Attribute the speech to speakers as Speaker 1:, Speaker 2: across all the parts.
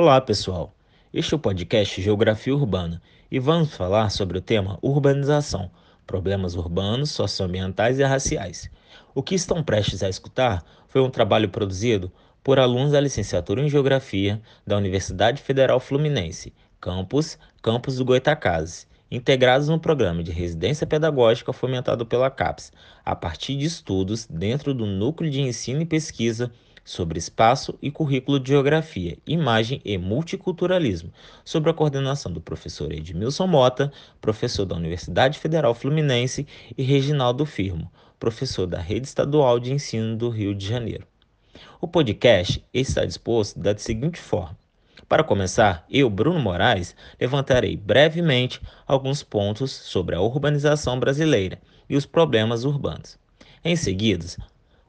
Speaker 1: Olá, pessoal. Este é o podcast Geografia Urbana e vamos falar sobre o tema urbanização, problemas urbanos, socioambientais e raciais. O que estão prestes a escutar foi um trabalho produzido por alunos da licenciatura em Geografia da Universidade Federal Fluminense, campus Campus do Goitacazes, integrados no programa de residência pedagógica fomentado pela CAPES, a partir de estudos dentro do Núcleo de Ensino e Pesquisa sobre espaço e currículo de geografia, imagem e multiculturalismo, sob a coordenação do professor Edmilson Mota, professor da Universidade Federal Fluminense, e Reginaldo Firmo, professor da Rede Estadual de Ensino do Rio de Janeiro. O podcast está disposto da seguinte forma: para começar, eu, Bruno Moraes, levantarei brevemente alguns pontos sobre a urbanização brasileira e os problemas urbanos. Em seguida,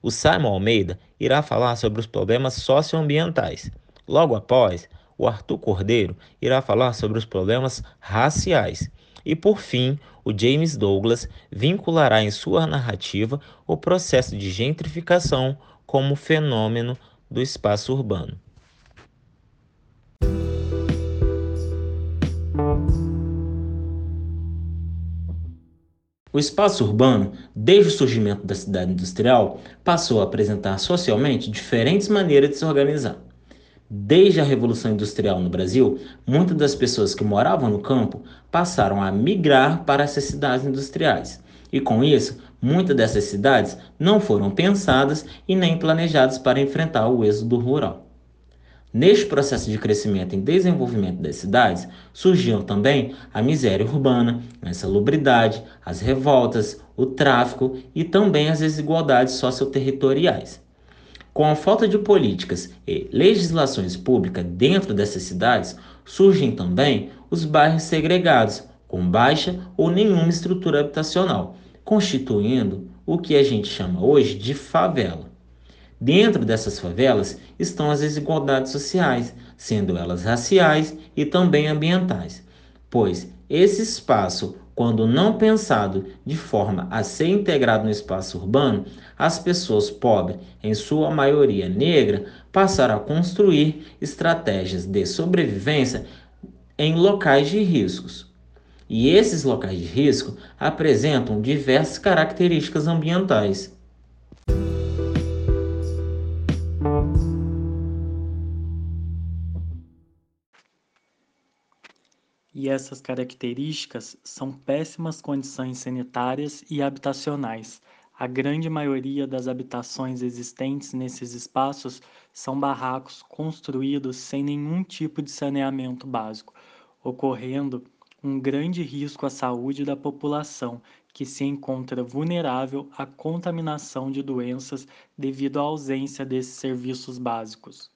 Speaker 1: o Simon Almeida irá falar sobre os problemas socioambientais. Logo após, o Arthur Cordeiro irá falar sobre os problemas raciais. E por fim, o James Douglas vinculará em sua narrativa o processo de gentrificação como fenômeno do espaço urbano. O espaço urbano, desde o surgimento da cidade industrial, passou a apresentar socialmente diferentes maneiras de se organizar. Desde a Revolução Industrial no Brasil, muitas das pessoas que moravam no campo passaram a migrar para essas cidades industriais. E com isso, muitas dessas cidades não foram pensadas e nem planejadas para enfrentar o êxodo rural. Neste processo de crescimento e desenvolvimento das cidades, surgiam também a miséria urbana, a insalubridade, as revoltas, o tráfico e também as desigualdades socioterritoriais. Com a falta de políticas e legislações públicas dentro dessas cidades, surgem também os bairros segregados, com baixa ou nenhuma estrutura habitacional, constituindo o que a gente chama hoje de favela. Dentro dessas favelas estão as desigualdades sociais, sendo elas raciais e também ambientais, pois esse espaço, quando não pensado de forma a ser integrado no espaço urbano, as pessoas pobres, em sua maioria negra, passaram a construir estratégias de sobrevivência em locais de riscos. E esses locais de risco apresentam diversas características ambientais.
Speaker 2: E essas características são péssimas condições sanitárias e habitacionais. A grande maioria das habitações existentes nesses espaços são barracos construídos sem nenhum tipo de saneamento básico, ocorrendo um grande risco à saúde da população, que se encontra vulnerável à contaminação de doenças devido à ausência desses serviços básicos.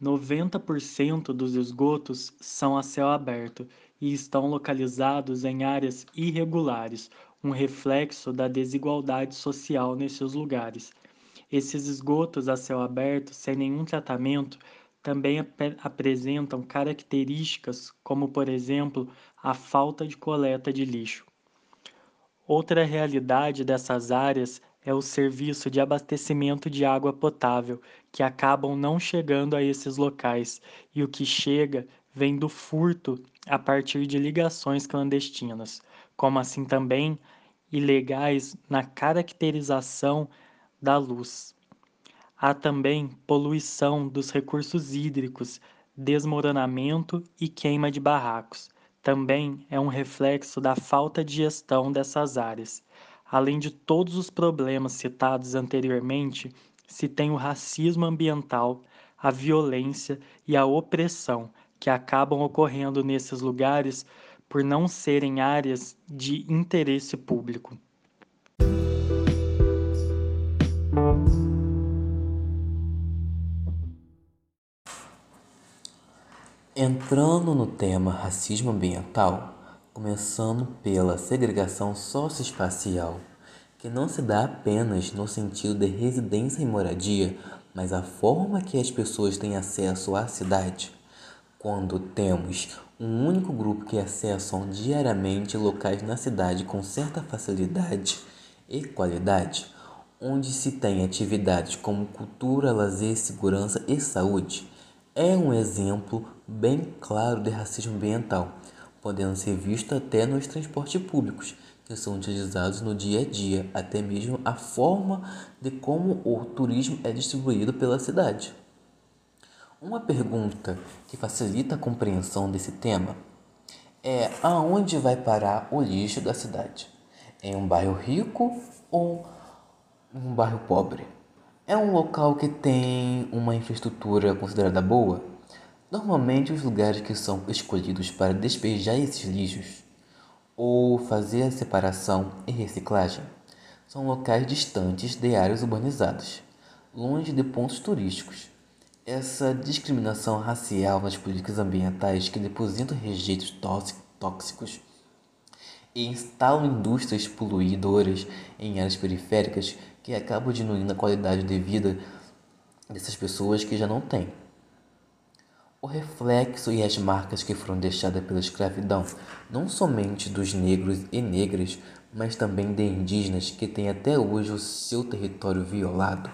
Speaker 2: 90% dos esgotos são a céu aberto e estão localizados em áreas irregulares, um reflexo da desigualdade social nesses lugares. Esses esgotos a céu aberto, sem nenhum tratamento, também ap apresentam características como, por exemplo, a falta de coleta de lixo. Outra realidade dessas áreas é o serviço de abastecimento de água potável, que acabam não chegando a esses locais, e o que chega vem do furto a partir de ligações clandestinas, como assim também ilegais na caracterização da luz. Há também poluição dos recursos hídricos, desmoronamento e queima de barracos. Também é um reflexo da falta de gestão dessas áreas. Além de todos os problemas citados anteriormente, se tem o racismo ambiental, a violência e a opressão que acabam ocorrendo nesses lugares por não serem áreas de interesse público.
Speaker 3: Entrando no tema racismo ambiental, começando pela segregação socioespacial, que não se dá apenas no sentido de residência e moradia, mas a forma que as pessoas têm acesso à cidade. Quando temos um único grupo que acessam diariamente locais na cidade com certa facilidade e qualidade, onde se tem atividades como cultura, lazer, segurança e saúde, é um exemplo bem claro de racismo ambiental, podendo ser visto até nos transportes públicos, que são utilizados no dia a dia, até mesmo a forma de como o turismo é distribuído pela cidade. Uma pergunta que facilita a compreensão desse tema é aonde vai parar o lixo da cidade? Em um bairro rico ou um bairro pobre? É um local que tem uma infraestrutura considerada boa? Normalmente, os lugares que são escolhidos para despejar esses lixos ou fazer a separação e reciclagem são locais distantes de áreas urbanizadas, longe de pontos turísticos. Essa discriminação racial nas políticas ambientais que depositam rejeitos tóxicos e instalam indústrias poluidoras em áreas periféricas que acabam diminuindo a qualidade de vida dessas pessoas que já não têm. O reflexo e as marcas que foram deixadas pela escravidão, não somente dos negros e negras, mas também de indígenas que têm até hoje o seu território violado.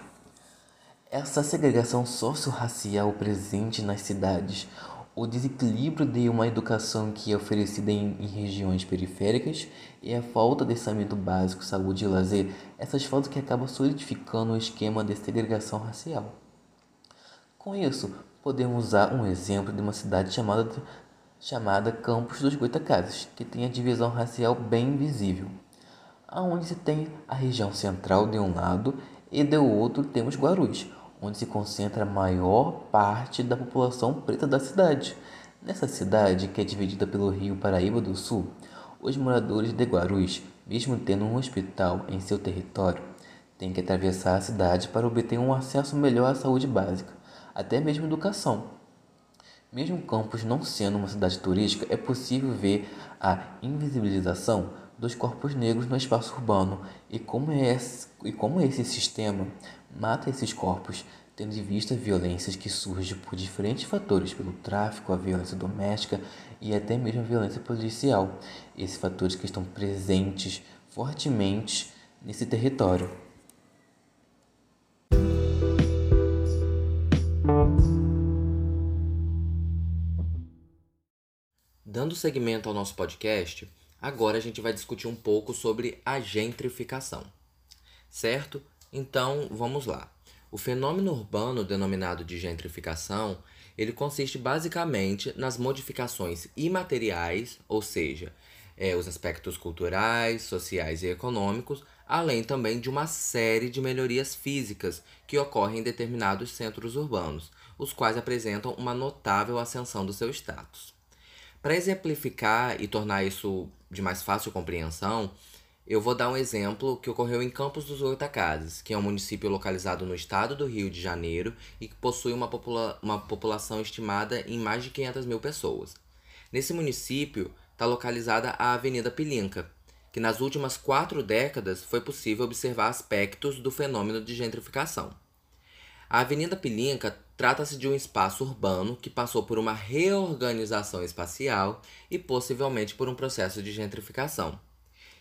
Speaker 3: Essa segregação socio-racial presente nas cidades, o desequilíbrio de uma educação que é oferecida em, em, regiões periféricas e a falta de saneamento básico, saúde e lazer, essas faltas que acabam solidificando o esquema de segregação racial. Com isso, podemos usar um exemplo de uma cidade chamada, chamada Campos dos Goitacazes, que tem a divisão racial bem visível, aonde se tem a região central de um lado e do outro temos Guarulhos, onde se concentra a maior parte da população preta da cidade. Nessa cidade, que é dividida pelo rio Paraíba do Sul, os moradores de Guarulhos, mesmo tendo um hospital em seu território, têm que atravessar a cidade para obter um acesso melhor à saúde básica até mesmo educação. Mesmo Campos não sendo uma cidade turística, é possível ver a invisibilização dos corpos negros no espaço urbano e como, é esse, e como esse sistema mata esses corpos, tendo em vista violências que surgem por diferentes fatores, pelo tráfico, a violência doméstica e até mesmo a violência policial. Esses fatores que estão presentes fortemente nesse território.
Speaker 4: Dando seguimento ao nosso podcast, agora a gente vai discutir um pouco sobre a gentrificação. Certo? Então, vamos lá. O fenômeno urbano denominado de gentrificação, ele consiste basicamente nas modificações imateriais, ou seja, é, os aspectos culturais, sociais e econômicos, além também de uma série de melhorias físicas que ocorrem em determinados centros urbanos, os quais apresentam uma notável ascensão do seu status. Para exemplificar e tornar isso de mais fácil compreensão, eu vou dar um exemplo que ocorreu em Campos dos Goitacazes, que é um município localizado no estado do Rio de Janeiro e que possui uma, popula uma população estimada em mais de 500 mil pessoas. Nesse município está localizada a Avenida Pilinca, que nas últimas quatro décadas foi possível observar aspectos do fenômeno de gentrificação. A Avenida Pilinca trata-se de um espaço urbano que passou por uma reorganização espacial e possivelmente por um processo de gentrificação.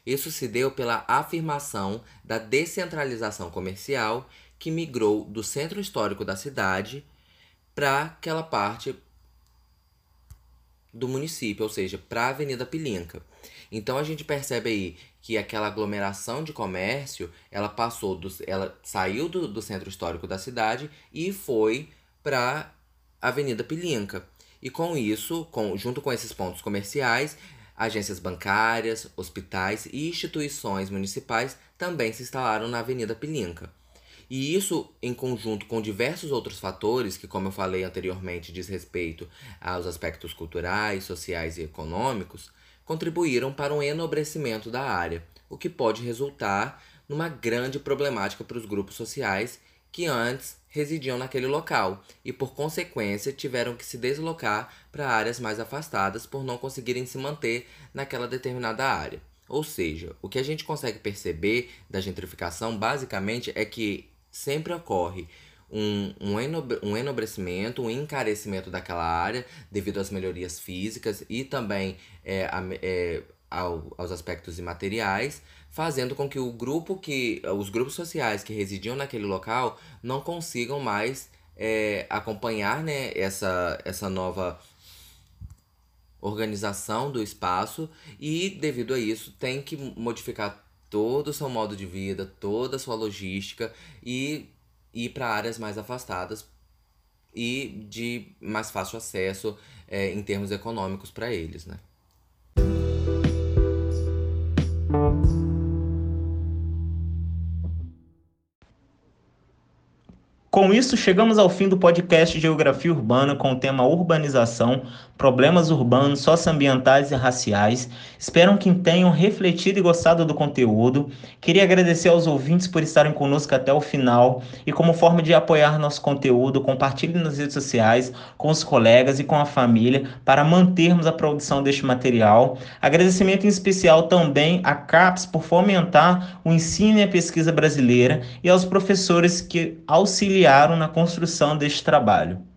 Speaker 4: Isso se deu pela afirmação da descentralização comercial que migrou do centro histórico da cidade para aquela parte do município, ou seja, para a Avenida Pilinca. Então a gente percebe aí que aquela aglomeração de comércio, ela passou do, ela saiu do, do centro histórico da cidade e foi para Avenida Pilinca. E com isso, com, junto com esses pontos comerciais, agências bancárias, hospitais e instituições municipais também se instalaram na Avenida Pilinca. E isso, em conjunto com diversos outros fatores, que, como eu falei anteriormente, diz respeito aos aspectos culturais, sociais e econômicos, contribuíram para um enobrecimento da área, o que pode resultar numa grande problemática para os grupos sociais que antes residiam naquele local e, por consequência, tiveram que se deslocar para áreas mais afastadas por não conseguirem se manter naquela determinada área. Ou seja, o que a gente consegue perceber da gentrificação basicamente é que sempre ocorre um, um, enobre, um enobrecimento, um encarecimento daquela área devido às melhorias físicas e também é, a, é, ao, aos aspectos imateriais, fazendo com que o grupo que os grupos sociais que residiam naquele local não consigam mais é, acompanhar né, essa, essa nova organização do espaço e, devido a isso, tem que modificar todo o seu modo de vida, toda a sua logística e ir para áreas mais afastadas e de mais fácil acesso é, em termos econômicos para eles, né?
Speaker 1: Com isso, chegamos ao fim do podcast Geografia Urbana com o tema Urbanização, Problemas Urbanos, Socioambientais e Raciais. Espero que tenham refletido e gostado do conteúdo. Queria agradecer aos ouvintes por estarem conosco até o final e, como forma de apoiar nosso conteúdo, compartilhe nas redes sociais, com os colegas e com a família para mantermos a produção deste material. Agradecimento em especial também à CAPES por fomentar o ensino e a pesquisa brasileira e aos professores que auxiliaram na construção deste trabalho.